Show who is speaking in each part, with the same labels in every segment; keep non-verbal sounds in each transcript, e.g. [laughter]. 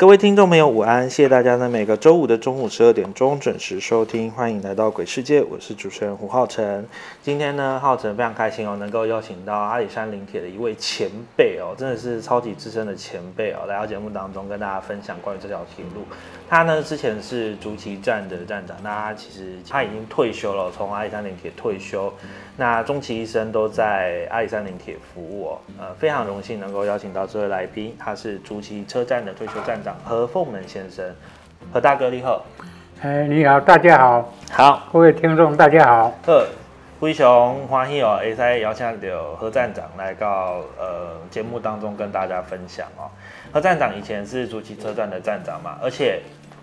Speaker 1: 各位听众朋友，午安！谢谢大家在每个周五的中午十二点钟准时收听，欢迎来到鬼世界，我是主持人胡浩辰。今天呢，浩辰非常开心哦，能够邀请到阿里山林铁的一位前辈哦，真的是超级资深的前辈哦，来到节目当中跟大家分享关于这条铁路。他呢之前是竹崎站的站长，那他其实他已经退休了，从阿里山林铁退休。那终其一生都在阿里山林铁服务哦，呃，非常荣幸能够邀请到这位来宾，他是竹崎车站的退休站长何凤门先生，何大哥你好，
Speaker 2: 哎，你好，大家好，
Speaker 1: 好，
Speaker 2: 各位听众大家好，
Speaker 1: 呃，灰熊欢喜哦，会使邀请到何站长来到呃节目当中跟大家分享哦。何站长以前是竹崎车站的站长嘛，而且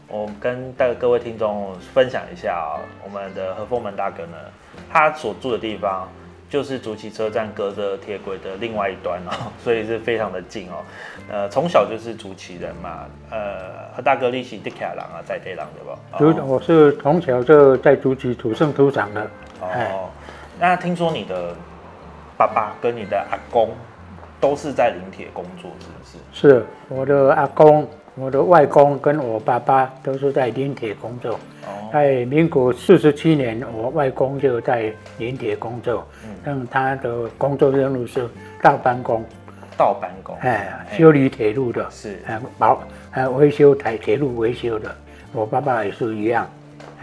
Speaker 1: 我跟大各位听众分享一下哦，我们的何凤门大哥呢，他所住的地方就是竹崎车站隔着铁轨的另外一端哦，[laughs] 所以是非常的近哦。呃，从小就是竹崎人嘛，呃，和大哥一起地卡郎啊，在地郎对不？
Speaker 2: 竹我是从小就在竹崎土生土长的。哎
Speaker 1: 哦，那听说你的爸爸跟你的阿公都是在林铁工作，是不是？
Speaker 2: 是我的阿公、我的外公跟我爸爸都是在林铁工作。
Speaker 1: 哦，
Speaker 2: 在民国四十七年，我外公就在林铁工作，
Speaker 1: 嗯。
Speaker 2: 但他的工作任务是倒班工，
Speaker 1: 倒班工，
Speaker 2: 哎，修理铁路的，
Speaker 1: 是。
Speaker 2: 哎，保哎维修台铁路维修的。我爸爸也是一样，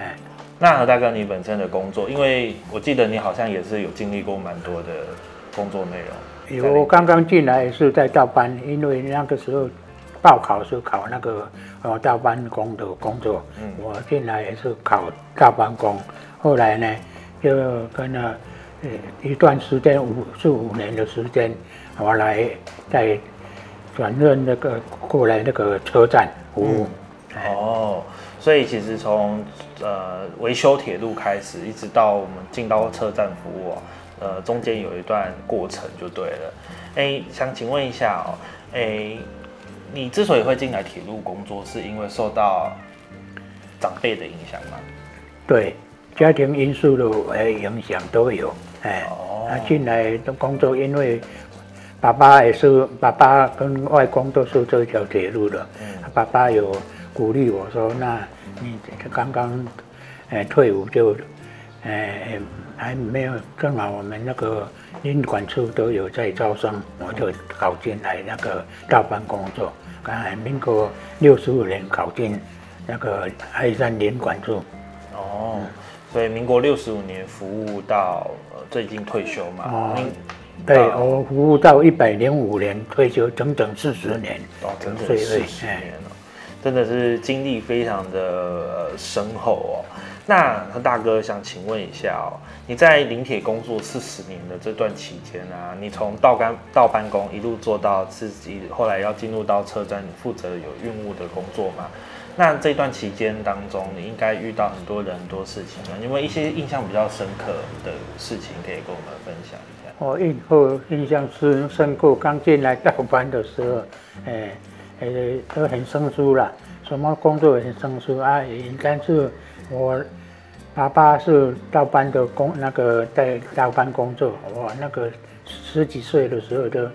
Speaker 2: 哎，
Speaker 1: 那何大哥你本身的工作，因为我记得你好像也是有经历过蛮多的工作内容。
Speaker 2: 我刚刚进来是在倒班，因为那个时候报考是考那个呃大班工的工作，
Speaker 1: 嗯
Speaker 2: 我进来也是考大班工，后来呢就跟了呃一段时间五四五年的时间，我来在转任那个过来那个车站服务。
Speaker 1: 哦，所以其实从呃维修铁路开始，一直到我们进到车站服务哦，呃中间有一段过程就对了。哎，想请问一下哦，哎，你之所以会进来铁路工作，是因为受到长辈的影响吗？
Speaker 2: 对，家庭因素的呃影响都有。哎，
Speaker 1: 哦
Speaker 2: 他进来的工作，因为爸爸也是，爸爸跟外公都是这条铁路的。
Speaker 1: 嗯
Speaker 2: 爸爸有鼓励我说：“那你刚刚呃退伍就，呃还没有，正好我们那个领管处都有在招生，我就考进来那个大班工作。刚才民国六十五年考进那个爱山连管处。
Speaker 1: 哦，所以民国六十五年服务到呃最近退休嘛。
Speaker 2: 哦对，
Speaker 1: 啊
Speaker 2: 我服务到一百零五年退休，整整四十年。
Speaker 1: 哦，整整四十年了，真的是经历非常的呃深厚哦。那大哥想请问一下哦，你在林铁工作四十年的这段期间啊，你从倒班倒班工一路做到自己后来要进入到车站你负责有运务的工作嘛？那这段期间当中，你应该遇到很多人很多事情啊，有没有一些印象比较深刻的事情可以跟我们分享一下？
Speaker 2: 我印后印象深深刻，刚进来倒班的时候，哎，呃，都很生疏了，什么工作也很生疏啊。应该是我爸爸是倒班的工，那个在倒班工作，我那个十几岁的时候就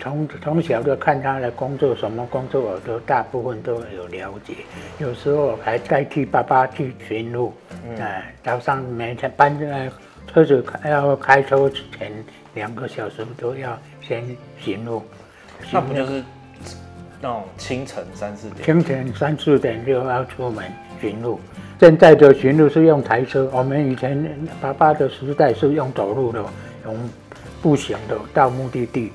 Speaker 2: 从从小就看他的工作，什么工作我都大部分都有了解，有时候还代替爸爸去巡路，哎、早上每天班呃车子开要开车前两个小时都要先巡路，
Speaker 1: 那不就是那种清晨三四点？
Speaker 2: 清晨三四点就要出门巡路，现在的巡路是用台车，我们以前爸爸的时代是用走路的，用步行的到目的地。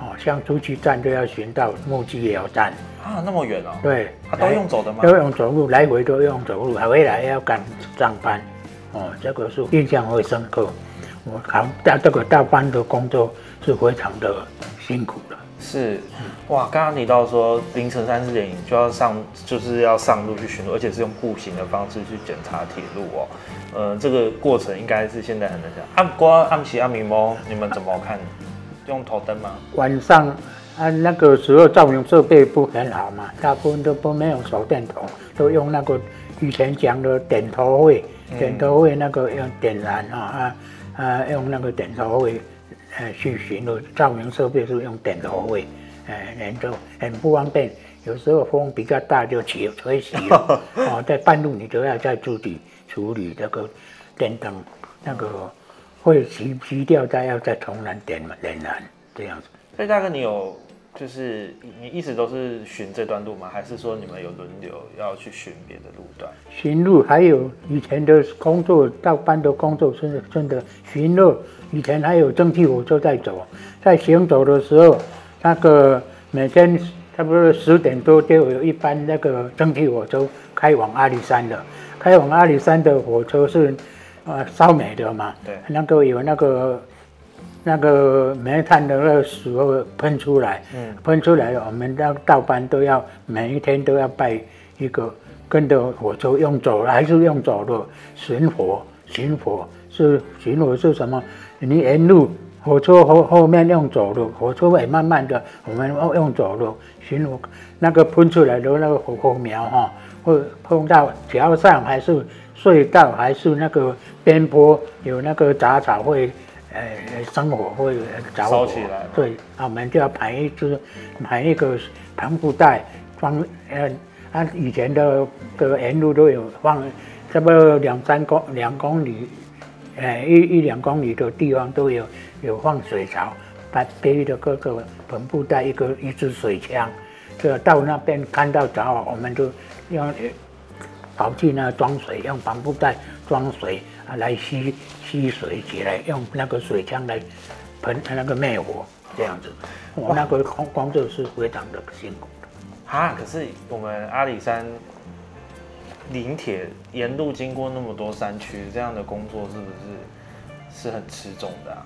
Speaker 2: 哦，像出去站都要巡到木屐寮站，
Speaker 1: 啊，那么远哦。
Speaker 2: 对，
Speaker 1: 啊，都用走的吗？
Speaker 2: 都用走路，来回都用走路，还回来要赶上班。哦，这个是印象会深刻。我考到这个大班的工作是非常的辛苦的。
Speaker 1: 是，哇，刚刚提到说凌晨三四点就要上，就是要上路去巡逻，而且是用步行的方式去检查铁路哦。呃，这个过程应该是现在很难讲。暗光、暗旗、暗明猫，你们怎么看？用头灯吗？
Speaker 2: 晚上啊，那个时候照明设备不很好嘛，大部分都不没有手电筒，都用那个以前讲的点头会，点头会那个用点燃啊啊啊，用那个点头会呃去巡逻，照明设备是用点头位，呃，人就很不方便，有时候风比较大就起吹熄了，[laughs] 哦，在半路你都要再自己处理这个电灯那个。会熄熄掉，再要再重燃点点燃这样子。
Speaker 1: 所以大哥，你有就是你一直都是巡这段路吗？还是说你们有轮流要去巡别的路段？
Speaker 2: 巡路还有以前的工作，到班的工作真的真的巡路。以前还有蒸汽火车在走，在行走的时候，那个每天差不多十点多就有一班那个蒸汽火车开往阿里山的。开往阿里山的火车是。呃，烧煤的嘛，
Speaker 1: 对，
Speaker 2: 那个有那个那个煤炭的那个时候喷出来，嗯，喷出来，我们到倒班都要每一天都要拜一个，跟着火车用走还是用走的巡火，巡火是巡火是什么？你沿路火车后后面用走路，火车尾慢慢的，我们用走路巡火，那个喷出来的那个火火苗哈，会碰到桥上还是？隧道还是那个边坡有那个杂草会，呃，生火会着
Speaker 1: 火。起来。
Speaker 2: 对，我们就要排一支，排一个帆布袋装，呃，按以前的的沿路都有放，差不多两三公两公里，呃，一一两公里的地方都有有放水槽，把背的各个盆布袋一个一支水枪，就到那边看到着火，我们就要。跑去那装水，用帆布袋装水啊，来吸吸水起来，用那个水枪来喷那个灭火，这样子。我那个工工作是非常的辛苦的。
Speaker 1: 啊，可是我们阿里山林铁沿路经过那么多山区，这样的工作是不是是很吃重的？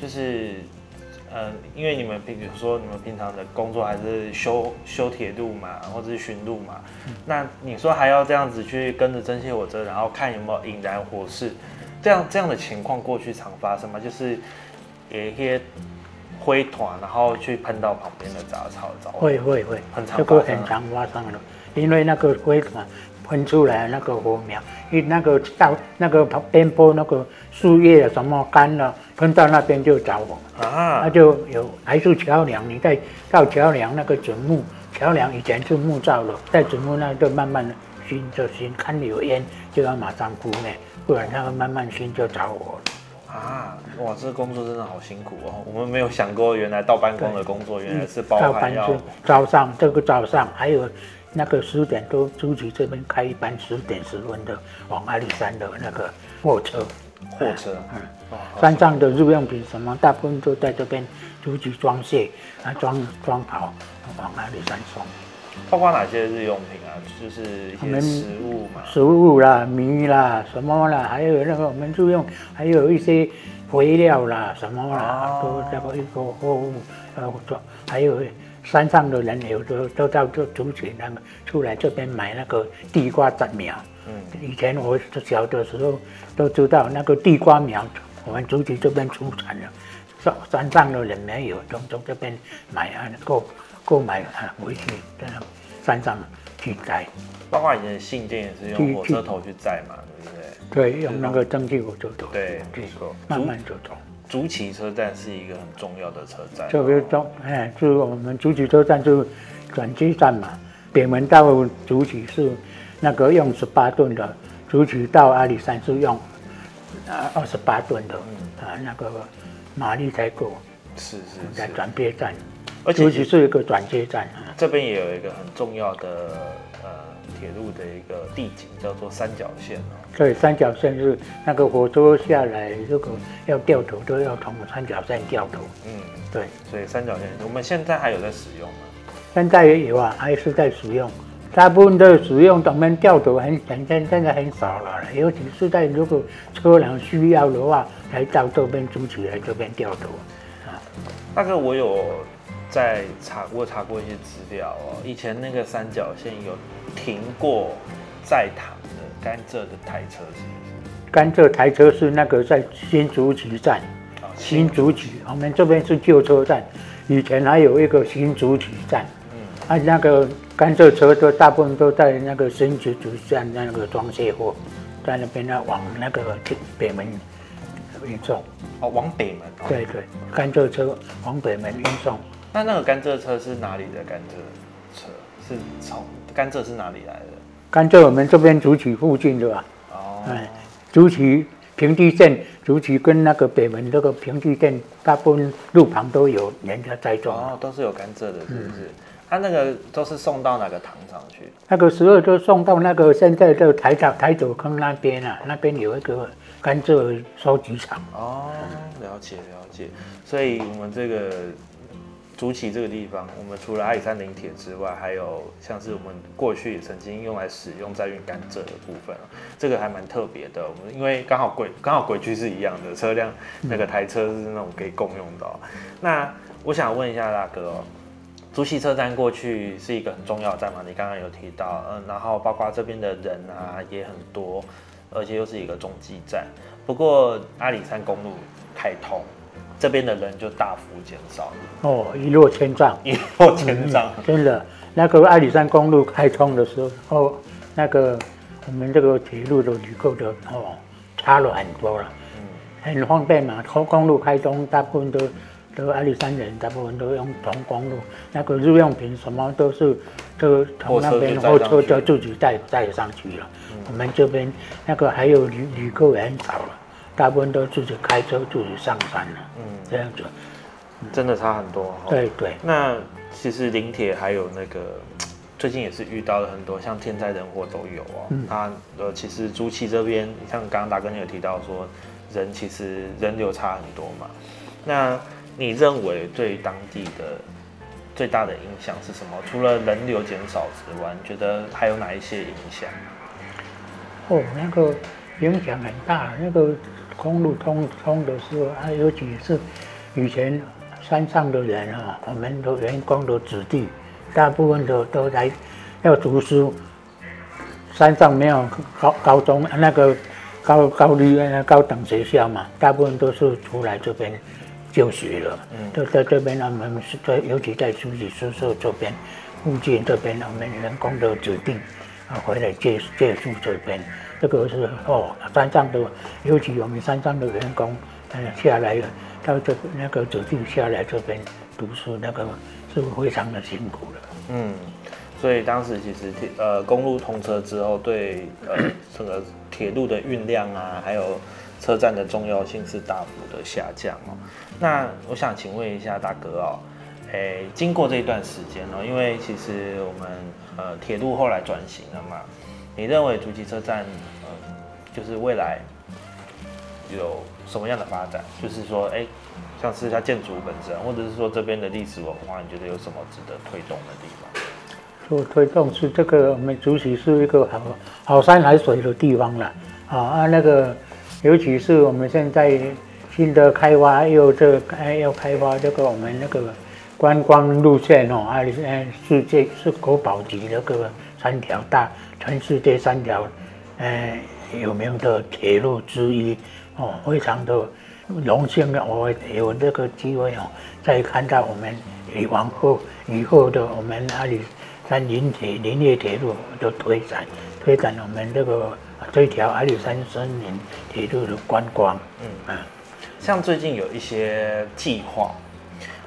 Speaker 1: 就是。嗯，因为你们比如说你们平常的工作还是修修铁路嘛，或者是巡路嘛，那你说还要这样子去跟着蒸汽火车，然后看有没有引燃火势，这样这样的情况过去常发生吗？就是有一些灰团，然后去喷到旁边的杂草，
Speaker 2: 会会会，
Speaker 1: 很常
Speaker 2: 发生的，因为那个灰团。喷出来那个火苗，因为那个到那个边坡那个树叶什么干了，喷到那边就着火啊，那就有还是桥梁，你再到桥梁那个准木，桥梁以前是木造的，在准木那就慢慢熏就熏，看有烟就要马上扑灭，不然它会慢慢熏就着火了
Speaker 1: 啊！哇，这个工作真的好辛苦哦，我们没有想过原来到办公的工作原来是包含要
Speaker 2: 早上这个早上还有。那个十点多，朱局这边开一班十点十分的往阿里山的那个货车，
Speaker 1: 货车，
Speaker 2: 嗯，山上的日用品什么，大部分都在这边朱局装卸，啊，装装好往阿里山送。
Speaker 1: 包括哪些日用品啊？就是一些食物嘛，
Speaker 2: 食物啦，米啦，什么啦，还有那个我们日用，还有一些肥料啦，什么啦，都这个一个货物，呃，装，还有。山上的人有都都到这竹子那个出来这边买那个地瓜杂苗。嗯，以前我小的时候都知道那个地瓜苗，我们竹子这边出产的，山山上的人没有，从从这边买啊购购买啊回去在山上去摘。
Speaker 1: 包括以前信件也是用火车头去载嘛，对不对？
Speaker 2: 对，用那个蒸汽火车头。
Speaker 1: 对，
Speaker 2: 慢慢就走。
Speaker 1: 竹崎车站是一个很重要的车站，
Speaker 2: 特别重，哎，就是我们竹崎车站就是转机站嘛。北门到竹崎是那个用十八吨的，竹崎到阿里山是用啊二十八吨的，啊那个马力才够。
Speaker 1: 是是。
Speaker 2: 在转接站。
Speaker 1: 而且
Speaker 2: 竹崎是一个转接站啊。
Speaker 1: 这边也有一个很重要的呃铁路的一个地景，叫做三角线哦。
Speaker 2: 对，三角线是那个火车下来，如果要掉头都要从三角线掉头。
Speaker 1: 嗯，
Speaker 2: 对，
Speaker 1: 所以三角线我们现在还有在使用吗？
Speaker 2: 现在也有啊，还是在使用。大部分的使用我们掉头很很现现在很少了，尤其是在如果车辆需要的话，才到这边租起来这边掉头。
Speaker 1: 大哥，我有在查，我查过一些资料哦。以前那个三角线有停过在塘的甘蔗的台车，是不是？
Speaker 2: 甘蔗台车是那个在新竹局站，
Speaker 1: 啊
Speaker 2: 新竹局，我们这边是旧车站，以前还有一个新竹局站，
Speaker 1: 嗯
Speaker 2: 啊，那个甘蔗车都大部分都在那个新竹局站那个装卸货，在那边呢往那个北门运送。
Speaker 1: 哦，往北门。哦。
Speaker 2: 对对，甘蔗车往北门运送。
Speaker 1: 那那个甘蔗车是哪里的甘蔗车？是从甘蔗是哪里来的？
Speaker 2: 甘蔗我们这边竹崎附近的吧？
Speaker 1: 哦，
Speaker 2: 哎，竹崎平地镇，竹崎跟那个北门那个平地镇，大部分路旁都有人家栽种。
Speaker 1: 哦，都是有甘蔗的，是不是？它、那个都是送到哪个糖厂去？
Speaker 2: 那个时候就送到那个现在的台岛台走坑那边啊，那边有一个甘蔗收集场。
Speaker 1: 哦，了解了解。所以我们这个竹崎这个地方，我们除了阿里山林铁之外，还有像是我们过去也曾经用来使用在运甘蔗的部分，这个还蛮特别的。我们因为刚好轨刚好轨距是一样的，车辆那个台车是那种可以共用的、那我想问一下大哥哦。竹崎车站过去是一个很重要的站嘛？你刚刚有提到，嗯，然后包括这边的人啊也很多，而且又是一个中继站。不过阿里山公路开通，这边的人就大幅减少了，
Speaker 2: 哦，一落千丈。[laughs]
Speaker 1: 一落千丈。
Speaker 2: 真的，那个阿里山公路开通的时候，哦，那个我们这个铁路的旅客的哦，差了很多了，
Speaker 1: 嗯，
Speaker 2: 很方便嘛。公公路开通，大部分都都阿里山人，大部分都用同公路，那个日用品什么都是都从那边
Speaker 1: 货车就载上去
Speaker 2: 货车就自己带带上去了。我们这边那个还有旅旅客也很少了，大部分都自己开车自己上山了，
Speaker 1: 嗯，
Speaker 2: 这样子。
Speaker 1: 真的差很多、哦。。
Speaker 2: 对对，
Speaker 1: 那其实林铁还有那个 [tsk] 最近也是遇到了很多像天灾人祸都有哦。
Speaker 2: 嗯
Speaker 1: 那呃，其实朱崎这边，像刚刚大哥你有提到说，人其实人流差很多嘛。那你认为对当地的最大的影响是什么？除了人流减少之外，你觉得还有哪一些影响？
Speaker 2: 哦，那个影响很大。那个公路通通的时候，啊，尤其是以前山上的人啊，我们的员工的子弟，大部分都都来要读书。山上没有高高中那个高高绿呃高等学校嘛，大部分都是出来这边就学了。
Speaker 1: 嗯
Speaker 2: 都在这边，我们是在尤其在书记宿舍这边附近这边，我们员工的指定啊回来借借宿这边，这个是哦山上的，尤其我们山上的员工，呃下来了到这个那个指定下来这边读书，那个是非常的辛苦的。
Speaker 1: 嗯，所以当时其实呃公路通车之后，对呃整个铁路的运量啊，还有车站的重要性是大幅的下降哦。那我想请问一下大哥哦，诶，经过这一段时间哦，因为其实我们呃铁路后来转型了嘛，你认为竹崎车站呃就是未来有什么样的发展？就是说，哎、像是它建筑本身，或者是说这边的历史文化，你觉得有什么值得推动的地方？
Speaker 2: 做推动是这个，我们竹崎是一个好好山好水的地方了啊啊，那个尤其是我们现在新的开发又这哎要开发这个我们那个观光路线哦，啊世界是国宝级那个三条大全世界三条呃有名的铁路之一哦，非常的荣幸的我有这个机会哦，再看到我们以往后以后的我们阿里山林铁林业铁路的推展，推展我们这个这条阿里山森林铁路的观光。
Speaker 1: 嗯啊像最近有一些计划，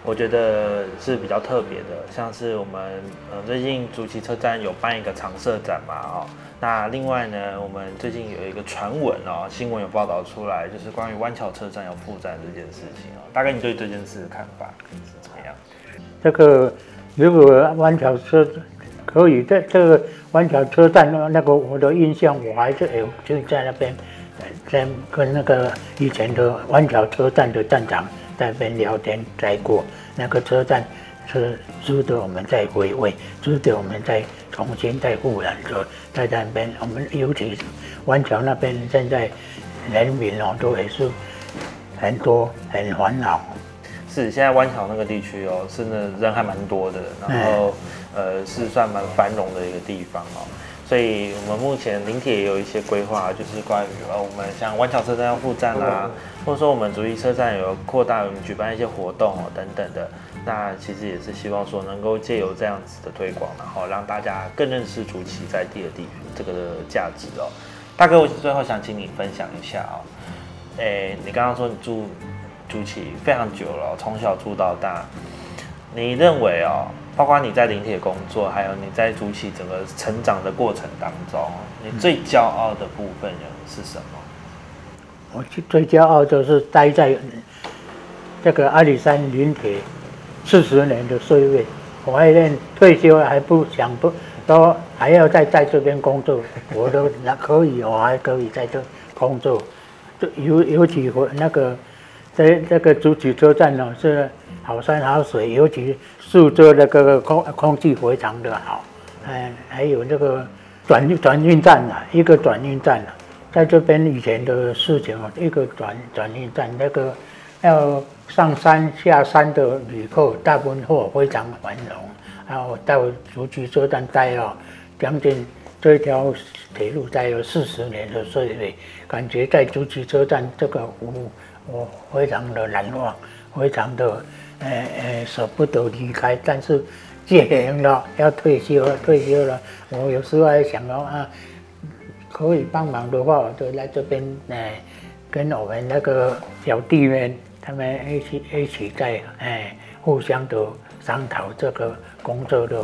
Speaker 1: 我觉得是比较特别的，像是我们呃最近竹崎车站有办一个常设展嘛哦，那另外呢，我们最近有一个传闻哦，新闻有报道出来，就是关于湾桥车站要复站这件事情哦，大概你对这件事的看法是怎么样？
Speaker 2: 这个如果湾桥车可以在这个湾桥车站那那个我的印象，我还是有就在那边，在跟那个以前的湾桥车站的站长在那边聊天在过，那个车站是值得我们再回味，值得我们再重新再复燃的，在那边我们尤其是湾桥那边现在人民哦都也是很多很烦恼。
Speaker 1: 是，现在湾桥那个地区哦，真的人还蛮多的，然后呃是算蛮繁荣的一个地方哦，所以我们目前林铁也有一些规划，就是关于呃我们像湾桥车站要复站啦，或者说我们竹溪车站有扩大我们举办一些活动哦等等的，那其实也是希望说能够借由这样子的推广，然后让大家更认识竹崎在地的地这个价值哦。大哥，我最后想请你分享一下哦，诶，你刚刚说你住。竹崎非常久了，从小住到大。你认为哦，包括你在林铁工作，还有你在竹起整个成长的过程当中，你最骄傲的部分是什么？
Speaker 2: 我最骄傲就是待在这个阿里山林铁四十年的岁月，我还念退休还不想不都还要再在这边工作，我都那可以，我还可以在这工作，尤尤其我那个。在这个竹崎车站呢，是好山好水，尤其宿舍那个空空气非常的好。哎，还有那个转转运站啊，一个转运站啊，在这边以前的事情啊，一个转转运站，那个要上山下山的旅客大部分货非常繁荣。然后到竹崎车站待了将近这条铁路待了四十年的岁月，感觉在竹崎车站这个服务。我非常的难忘，非常的，呃呃舍不得离开。但是戒严了，要退休了，退休了。我有时候还想到啊，可以帮忙的话，我就来这边，哎，跟我们那个小弟们，他们一起一起在，哎，互相的商讨这个工作的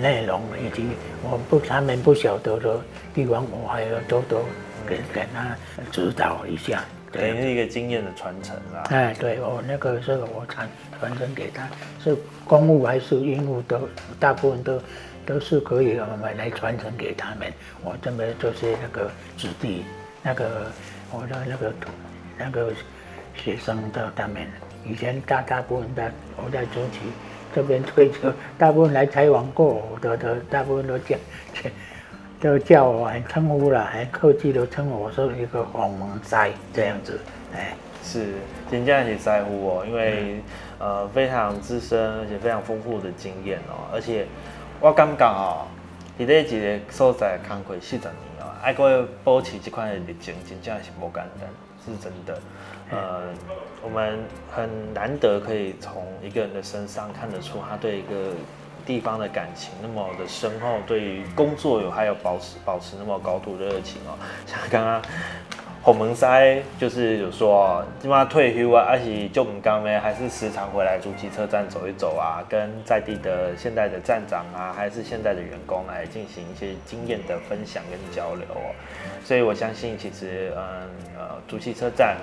Speaker 2: 内容，以及我不他们不晓得的地方，我还要多多给给他指导一下。
Speaker 1: 等于是一个经验的传承啦。
Speaker 2: 哎，对我那个是我传传承给他，是公务还是英务都大部分都都是可以我们来传承给他们。我这边就是那个子弟，那个我的那个那个学生的他们，以前大大部分的我在中期这边推车，大部分来采访过我的的，大部分都讲。都叫我很称呼了，还客气的称呼我说一个黄门塞这样子，哎，
Speaker 1: 是，真正是在乎哦，因为呃非常资深而且非常丰富的经验哦，而且我感觉哦，伫咧一个所在工作四十年哦，爱过保持这款的热情，真正是不简单，是真的。呃，我们很难得可以从一个人的身上看得出他对一个。地方的感情那么的深厚，对于工作有还有保持保持那么高度的热情哦。[laughs] 像刚刚洪门塞就是有说，基本上退休啊，而且就我们刚刚还是时常回来竹崎车站走一走啊，跟在地的现在的站长啊，还是现在的员工来进行一些经验的分享跟交流哦。所以我相信，其实嗯呃竹崎车站。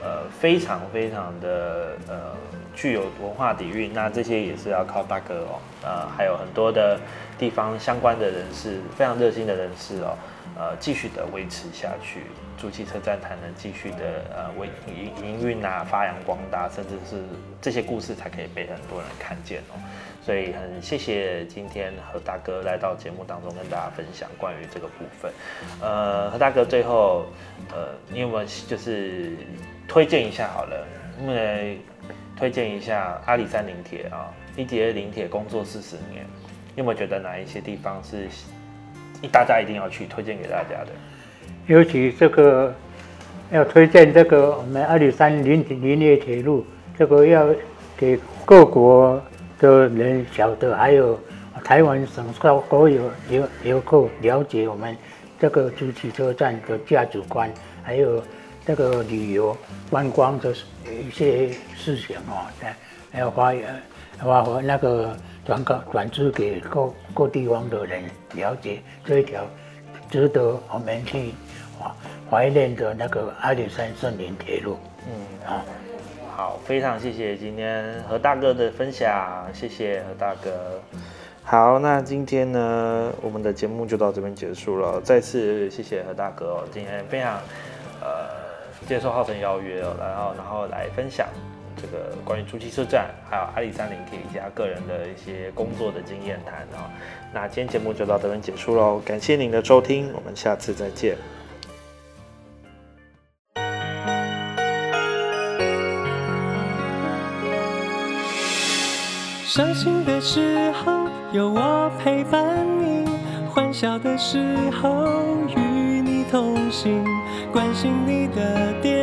Speaker 1: 呃，非常非常的呃具有文化底蕴，那这些也是要靠大哥哦，呃，还有很多的地方相关的人士，非常热心的人士哦，呃，继续的维持下去，竹汽车站才能继续的呃为营营运啊发扬光大，甚至是这些故事才可以被很多人看见哦。所以很谢谢今天何大哥来到节目当中跟大家分享关于这个部分。呃，何大哥最后呃，你有没有就是推荐一下好了？因为推荐一下阿里山林铁啊，一节林铁工作四十年，你有没有觉得哪一些地方是大家一定要去推荐给大家的？
Speaker 2: 尤其这个要推荐这个我们阿里山林林业铁路，这个要给各国。的人晓得，还有台湾省所所有游游客了解我们这个主汽车站的价值观，还有这个旅游观光的一些事情哦，还要发发发那个转告转资给各各地方的人了解这一条值得我们去怀怀念的那个阿里山森林铁路。嗯，啊。
Speaker 1: 好，非常谢谢今天何大哥的分享，谢谢何大哥。好，那今天呢，我们的节目就到这边结束了。再次谢谢何大哥哦，今天非常呃接受浩辰邀约哦，然后然后来分享这个关于初期车站还有阿里山林铁以及他个人的一些工作的经验谈哦。那今天节目就到这边结束喽，感谢您的收听，我们下次再见。
Speaker 3: 伤心的时候有我陪伴你，欢笑的时候与你同行，关心你的点。